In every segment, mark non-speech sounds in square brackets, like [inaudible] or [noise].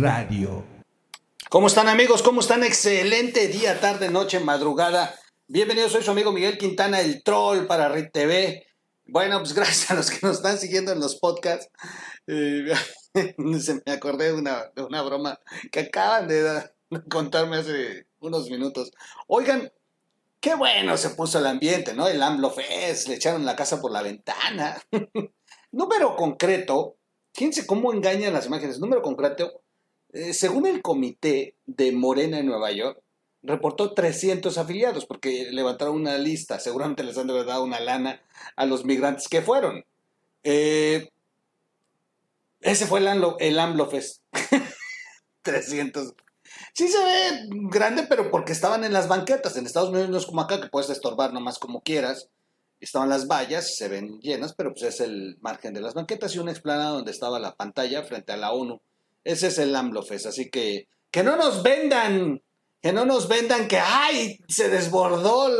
Radio. ¿Cómo están amigos? ¿Cómo están? Excelente día, tarde, noche, madrugada. Bienvenidos, soy su amigo Miguel Quintana, el troll para Red TV. Bueno, pues [laughs] gracias a los que nos están siguiendo en los podcasts. Eh, [laughs] se me acordé de una, de una broma que acaban de contarme hace unos minutos. Oigan, qué bueno se puso el ambiente, ¿no? El AMLO Fest, le echaron la casa por la ventana. [laughs] Número concreto, fíjense cómo engañan las imágenes. Número concreto, eh, según el comité de Morena en Nueva York, reportó 300 afiliados porque levantaron una lista, seguramente les han de dado una lana a los migrantes que fueron. Eh, ese fue el AMLO, el AMLO Fest. [laughs] 300. Sí se ve grande, pero porque estaban en las banquetas. En Estados Unidos no es como acá, que puedes estorbar nomás como quieras. Estaban las vallas, se ven llenas, pero pues es el margen de las banquetas y una explanada donde estaba la pantalla frente a la ONU. Ese es el AMLOFES, así que que no nos vendan, que no nos vendan que, ay, se desbordó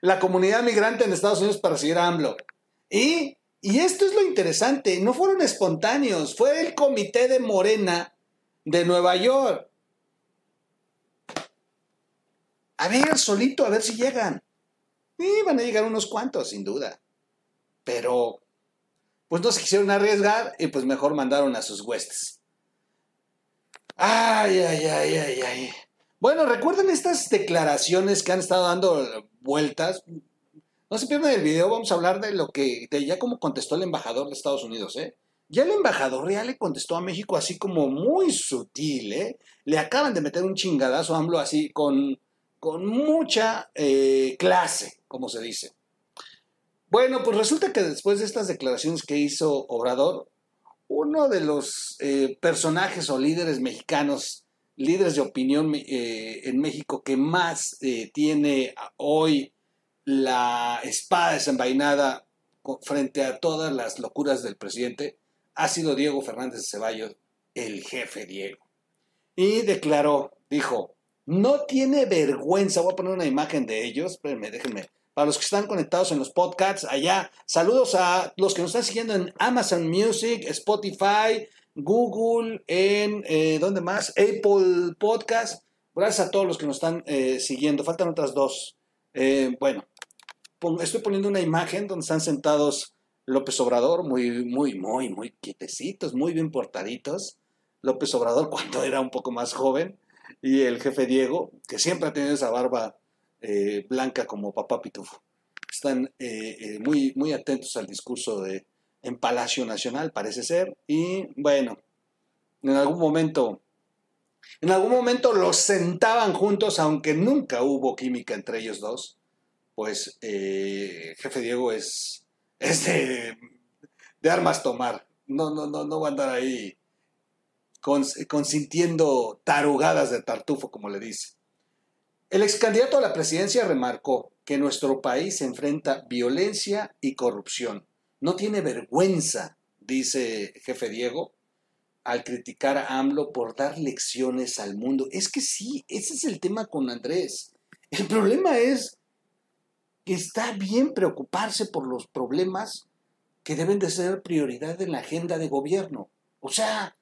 la comunidad migrante en Estados Unidos para seguir a AMLO. Y, y esto es lo interesante, no fueron espontáneos, fue el comité de Morena de Nueva York. A ver, solito, a ver si llegan. Y van a llegar unos cuantos, sin duda. Pero, pues no se quisieron arriesgar y pues mejor mandaron a sus huestes. Ay, ay, ay, ay, ay. Bueno, recuerden estas declaraciones que han estado dando vueltas. No se pierdan el video, vamos a hablar de lo que, de ya como contestó el embajador de Estados Unidos, ¿eh? Ya el embajador real le contestó a México así como muy sutil, ¿eh? Le acaban de meter un chingadazo a AMLO así con, con mucha eh, clase, como se dice. Bueno, pues resulta que después de estas declaraciones que hizo Obrador, uno de los eh, personajes o líderes mexicanos, líderes de opinión eh, en México que más eh, tiene hoy la espada desenvainada frente a todas las locuras del presidente, ha sido Diego Fernández de Ceballos, el jefe Diego. Y declaró, dijo, no tiene vergüenza, voy a poner una imagen de ellos, espérenme, déjenme para los que están conectados en los podcasts allá. Saludos a los que nos están siguiendo en Amazon Music, Spotify, Google, en, eh, ¿dónde más? Apple Podcast. Gracias a todos los que nos están eh, siguiendo. Faltan otras dos. Eh, bueno, estoy poniendo una imagen donde están sentados López Obrador, muy, muy, muy, muy quietecitos, muy bien portaditos. López Obrador [laughs] cuando era un poco más joven. Y el jefe Diego, que siempre ha tenido esa barba eh, blanca como papá pitufo. Están eh, eh, muy, muy atentos al discurso de, en Palacio Nacional, parece ser, y bueno, en algún momento, en algún momento los sentaban juntos, aunque nunca hubo química entre ellos dos, pues jefe Diego es, es de, de, armas tomar, no, no, no, no va a andar ahí consintiendo tarugadas de tartufo, como le dice. El ex candidato a la presidencia remarcó que nuestro país enfrenta violencia y corrupción. No tiene vergüenza, dice jefe Diego, al criticar a AMLO por dar lecciones al mundo. Es que sí, ese es el tema con Andrés. El problema es que está bien preocuparse por los problemas que deben de ser prioridad en la agenda de gobierno. O sea,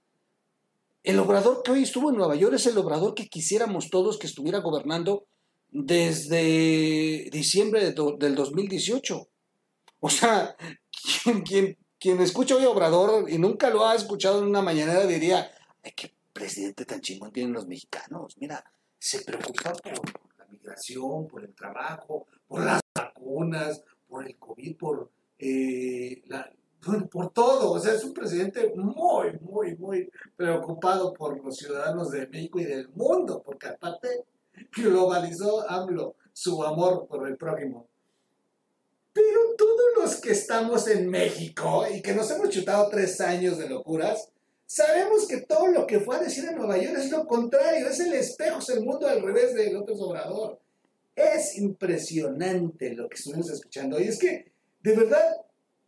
el obrador que hoy estuvo en Nueva York es el obrador que quisiéramos todos que estuviera gobernando desde diciembre del 2018. O sea, quien, escucha hoy Obrador y nunca lo ha escuchado en una mañanera diría, ay, qué presidente tan chingón tienen los mexicanos. Mira, se preocupa por la migración, por el trabajo, por las vacunas, por el COVID, por eh, la, por, todo. O sea, es un presidente muy, muy, muy preocupado por los ciudadanos de México y del mundo, porque aparte globalizó AMLO su amor por el prójimo. Pero todos los que estamos en México y que nos hemos chutado tres años de locuras, sabemos que todo lo que fue a decir en Nueva York es lo contrario, es el espejo, es el mundo al revés de López Obrador. Es impresionante lo que estuvimos escuchando. Y es que, de verdad,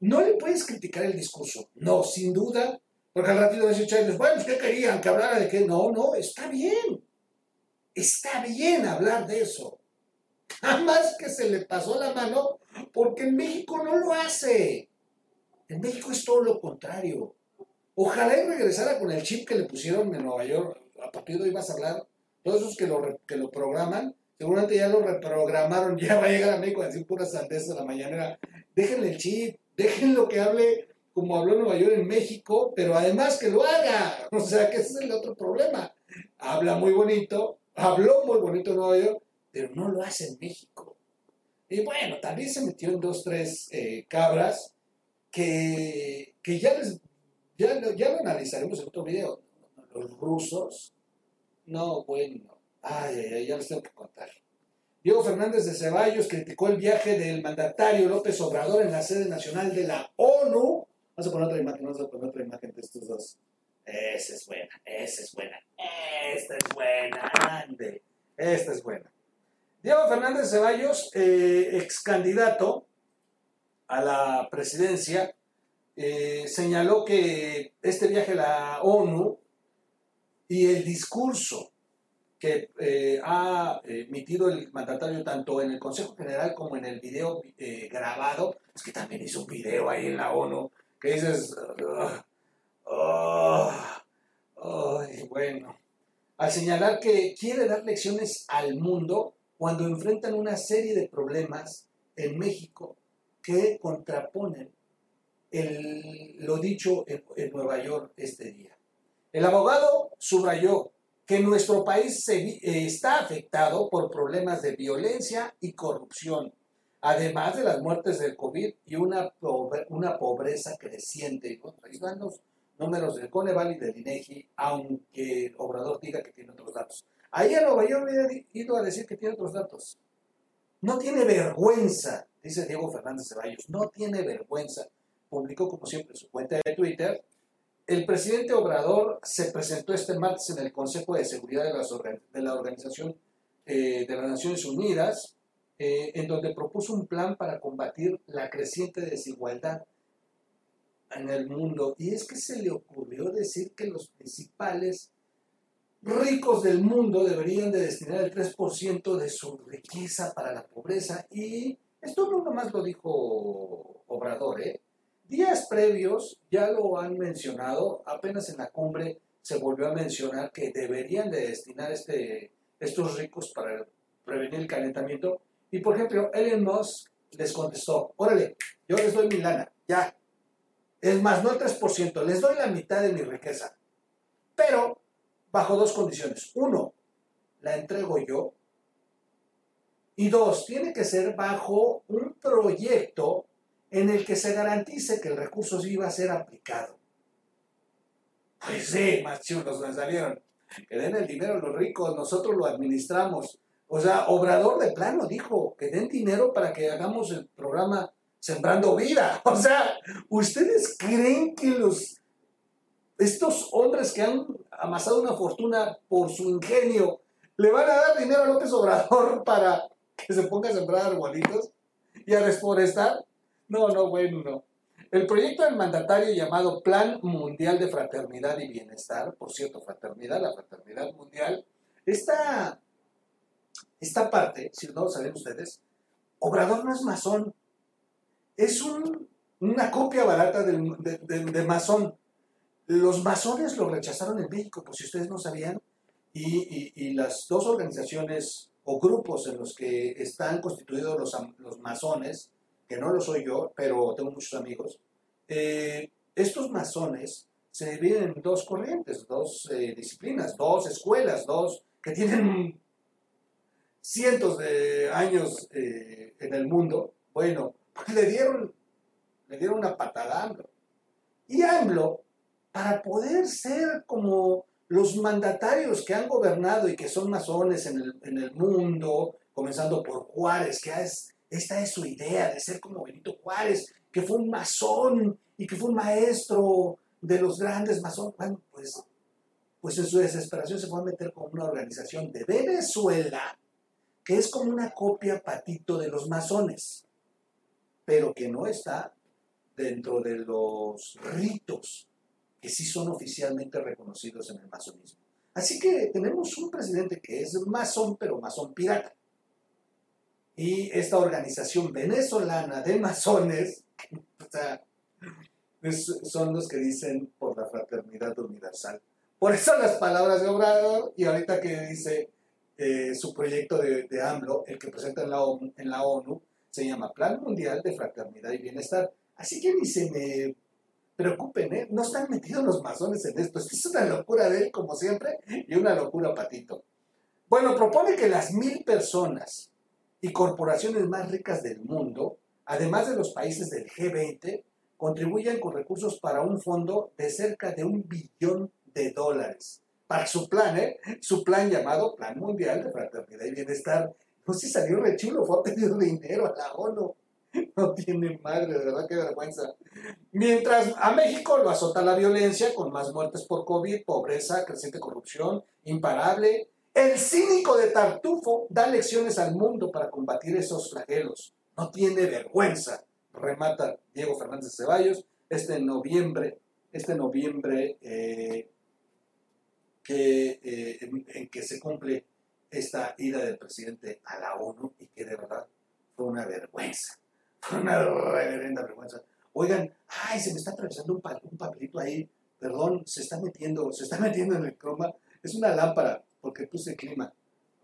no le puedes criticar el discurso. No, sin duda. Porque al ratito de Chávez, bueno, ¿qué querían? Que hablara de qué. No, no, está bien. Está bien hablar de eso. Jamás que se le pasó la mano, porque en México no lo hace. En México es todo lo contrario. Ojalá y regresara con el chip que le pusieron en Nueva York a partir de hoy vas a hablar, todos esos que lo, que lo programan, seguramente ya lo reprogramaron, [laughs] ya va a llegar a México a decir puras sandeces de la mañanera. Déjenle el chip, déjenlo que hable como habló Nueva York en México, pero además que lo haga. O sea, que ese es el otro problema. Habla muy bonito, habló muy bonito en Nueva York, pero no lo hace en México. Y bueno, también se metió en dos, tres eh, cabras que, que ya, les, ya, ya lo analizaremos en otro video. Los rusos, no, bueno, ay, ay, ay, ya les tengo que contar. Diego Fernández de Ceballos criticó el viaje del mandatario López Obrador en la sede nacional de la ONU. Vamos a poner otra imagen, vamos a poner otra imagen de estos dos. Esa es buena, esa es buena, esta es buena, ande, esta es buena. Diego Fernández Ceballos, eh, ex candidato a la presidencia, eh, señaló que este viaje a la ONU y el discurso que eh, ha emitido el mandatario tanto en el Consejo General como en el video grabado, es que también hizo un video ahí en la ONU, que dices, bueno, al señalar que quiere dar lecciones al mundo cuando enfrentan una serie de problemas en México que contraponen lo dicho en, Nueva York este día. El abogado subrayó que nuestro país se, está afectado por problemas de violencia y corrupción, además de las muertes del COVID y una, una pobreza creciente. ahí están los números del Coneval y del INEGI, aunque Obrador diga que tiene otros datos. Ahí a Nueva York había ido a decir que tiene otros datos. No tiene vergüenza, dice Diego Fernández Ceballos, no tiene vergüenza. Publicó, como siempre, su cuenta de Twitter. El presidente Obrador se presentó este martes en el Consejo de Seguridad de, la Organización eh, de las Naciones Unidas, eh, en donde propuso un plan para combatir la creciente desigualdad en el mundo. Y es que se le ocurrió decir que los principales ricos del mundo deberían de destinar el 3% de su riqueza para la pobreza. Y esto no nomás lo dijo Obrador, ¿eh? Días previos ya lo han mencionado, apenas en la cumbre se volvió a mencionar que deberían de destinar este, estos ricos para prevenir el calentamiento. Y por ejemplo, Elon Musk les contestó, órale, yo les doy mi lana, ya. Es más, no el 3%, les doy la mitad de mi riqueza. Pero bajo dos condiciones. Uno, la entrego yo. Y dos, tiene que ser bajo un proyecto en el que se garantice que el recurso sí iba a ser aplicado. Pues sí, más chulos me salieron. Que den el dinero a los ricos, nosotros lo administramos. O sea, Obrador de plano dijo que den dinero para que hagamos el programa Sembrando Vida. [laughs] O sea, ¿ustedes creen que los estos hombres que han amasado una fortuna por su ingenio, ¿le van a dar dinero a López Obrador [laughs] para que se ponga a sembrar arbolitos y a desforestar? No, no, bueno, no. El proyecto del mandatario llamado Plan Mundial de Fraternidad y Bienestar, por cierto, fraternidad, la fraternidad mundial, esta, esta parte, si no lo saben ustedes, Obrador no es masón, es una copia barata de, masón. Los masones lo rechazaron en México, por si ustedes no sabían, y, las dos organizaciones o grupos en los que están constituidos los masones, que no lo soy yo, pero tengo muchos amigos, eh, estos masones se dividen en dos corrientes, dos eh, disciplinas, dos escuelas, dos que tienen cientos de años eh, en el mundo. Bueno, pues le dieron, le dieron una patada a AMLO. Y AMLO para poder ser como los mandatarios que han gobernado y que son masones en el, mundo, comenzando por Juárez, que es, esta es su idea de ser como Benito Juárez, que fue un masón y que fue un maestro de los grandes masones. Bueno, pues, pues en su desesperación se fue a meter con una organización de Venezuela que es como una copia patito de los masones, pero que no está dentro de los ritos que sí son oficialmente reconocidos en el masonismo. Así que tenemos un presidente que es masón, pero masón pirata. Y esta organización venezolana de masones, son los que dicen por la fraternidad universal. Por eso las palabras de Obrador y ahorita que dice eh, su proyecto de, de, AMLO, el que presenta en la, ONU, se llama Plan Mundial de Fraternidad y Bienestar. Así que ni se me preocupen, ¿eh? No están metidos los masones en esto. Esto es una locura de él, como siempre, y una locura patito. Bueno, propone que las mil personas y corporaciones más ricas del mundo, además de los países del G20, contribuyan con recursos para un fondo de cerca de un billón de dólares. Para su plan, ¿eh? Su plan llamado Plan Mundial de Fraternidad y Bienestar. No sé si salió re chulo, fue a pedir dinero a la ONU. No tiene madre, de verdad, qué vergüenza. Mientras a México lo azota la violencia con más muertes por COVID, pobreza, creciente corrupción, imparable. El cínico de Tartufo da lecciones al mundo para combatir esos flagelos. No tiene vergüenza remata Diego Fernández Ceballos este noviembre, este noviembre eh, que, eh, en, que se cumple esta ida del presidente a la ONU y que de verdad fue una vergüenza, fue una reverenda vergüenza. Oigan, ay, se me está atravesando un, un papelito ahí, perdón, se está metiendo, se está metiendo en el croma, es una lámpara, porque puse clima.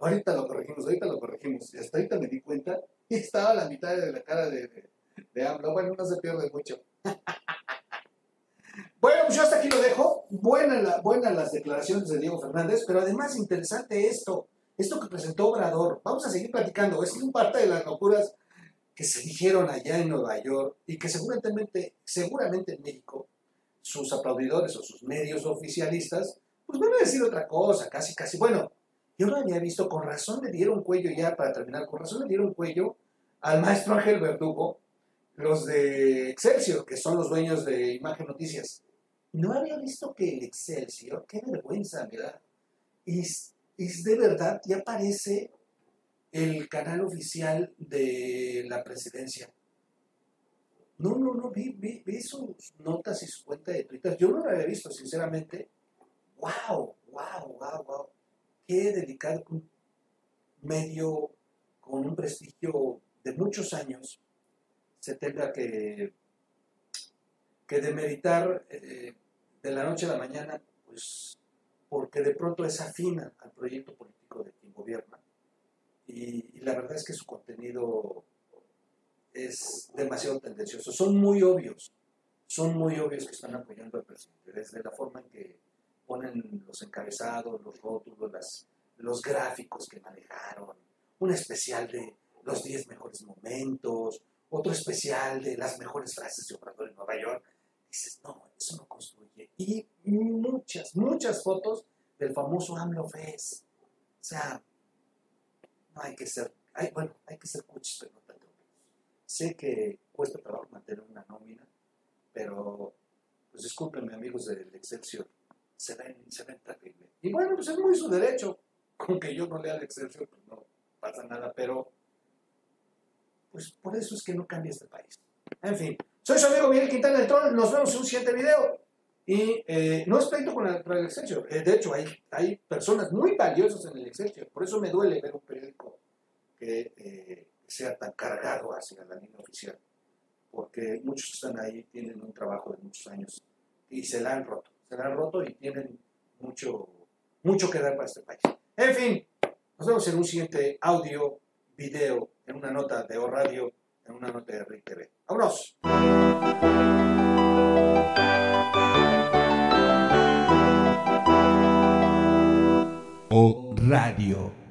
Ahorita lo corregimos, ahorita lo corregimos. Y hasta ahorita me di cuenta y estaba a la mitad de la cara de, de AMLO. Bueno, no se pierde mucho. [laughs] bueno, pues yo hasta aquí lo dejo. Buenas buena las declaraciones de Diego Fernández, pero además interesante esto, esto que presentó Obrador. Vamos a seguir platicando. Es parte de las locuras que se dijeron allá en Nueva York y que seguramente, seguramente en México sus aplaudidores o sus medios oficialistas, pues van a decir otra cosa, casi, casi. Bueno, yo no había visto, con razón le dieron cuello ya para terminar, con razón le dieron cuello al maestro Ángel Verdugo, los de Excelsior, que son los dueños de Imagen Noticias. No había visto que el Excelsior, qué vergüenza, ¿verdad? Y es de verdad, ya aparece el canal oficial de la presidencia. No, no, no, vi, vi, sus notas y su cuenta de Twitter. Yo no lo había visto, sinceramente. ¡Wow! ¡Wow! ¡Wow! ¡Wow! Qué delicado un medio con un prestigio de muchos años se tenga que, que demeritar eh, de la noche a la mañana, pues porque de pronto es afina al proyecto político de quien gobierna. Y, la verdad es que su contenido es demasiado tendencioso. Son muy obvios, son muy obvios que están apoyando al presidente, desde la forma en que ponen los encabezados, los rótulos, los gráficos que manejaron, un especial de los 10 mejores momentos, otro especial de las mejores frases de Obrador en Nueva York. Dices, no, eso no construye. Y muchas, muchas fotos del famoso AMLO Fest. O sea, no hay que ser, bueno, hay que ser cuchis, pero no tanto. Sé que cuesta trabajo mantener una nómina, pero, pues discúlpenme amigos del Excelsior, se ven, se ven terrible. Y bueno, pues es muy su derecho. Con que yo no lea el Excelsior, pues no pasa nada, pero pues por eso es que no cambia este país. En fin, soy su amigo Miguel Quintana del Troll, nos vemos en un siguiente video. Y eh, no es pleito con el, Excelsior, eh, de hecho hay, hay personas muy valiosas en el Excelsior, por eso me duele ver un periódico que eh, sea tan cargado hacia la línea oficial, porque muchos están ahí tienen un trabajo de muchos años y se la han roto, se la roto y tienen mucho, mucho que dar para este país. En fin, nos vemos en un siguiente audio video, en una nota de O Radio, en una nota de RIC TV. ¡Vámonos! O Radio.